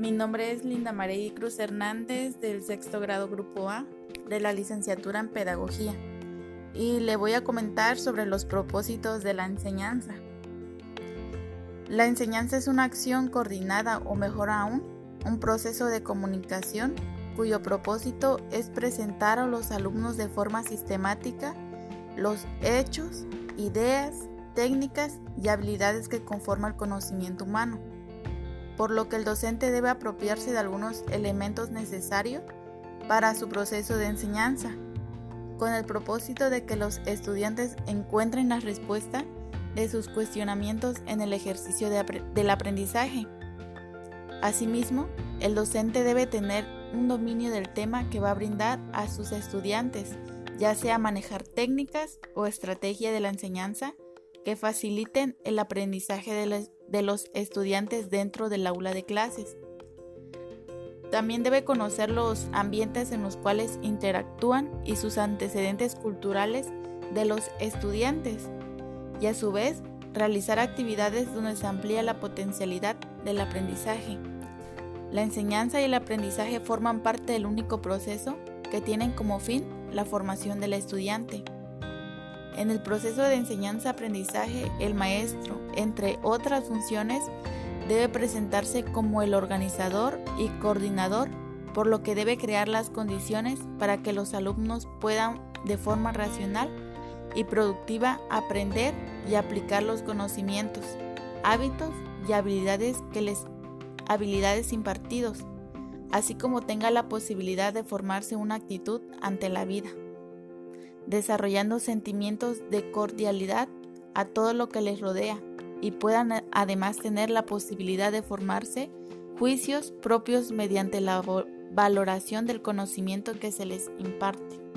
Mi nombre es Linda María Cruz Hernández del sexto grado Grupo A de la licenciatura en Pedagogía y le voy a comentar sobre los propósitos de la enseñanza. La enseñanza es una acción coordinada o mejor aún, un proceso de comunicación cuyo propósito es presentar a los alumnos de forma sistemática los hechos, ideas, técnicas y habilidades que conforman el conocimiento humano por lo que el docente debe apropiarse de algunos elementos necesarios para su proceso de enseñanza, con el propósito de que los estudiantes encuentren la respuesta de sus cuestionamientos en el ejercicio del aprendizaje. Asimismo, el docente debe tener un dominio del tema que va a brindar a sus estudiantes, ya sea manejar técnicas o estrategia de la enseñanza que faciliten el aprendizaje de, los estudiantes dentro del aula de clases. También debe conocer los ambientes en los cuales interactúan y sus antecedentes culturales de los estudiantes y a su vez realizar actividades donde se amplía la potencialidad del aprendizaje. La enseñanza y el aprendizaje forman parte del único proceso que tienen como fin la formación del estudiante. En el proceso de enseñanza-aprendizaje, el maestro, entre otras funciones, debe presentarse como el organizador y coordinador, por lo que debe crear las condiciones para que los alumnos puedan de forma racional y productiva aprender y aplicar los conocimientos, hábitos y habilidades que les habilidades impartidos, así como tenga la posibilidad de formarse una actitud ante la vida desarrollando sentimientos de cordialidad a todo lo que les rodea y puedan eh, además tener la posibilidad de formarse juicios propios mediante la valoración del conocimiento que se les imparte.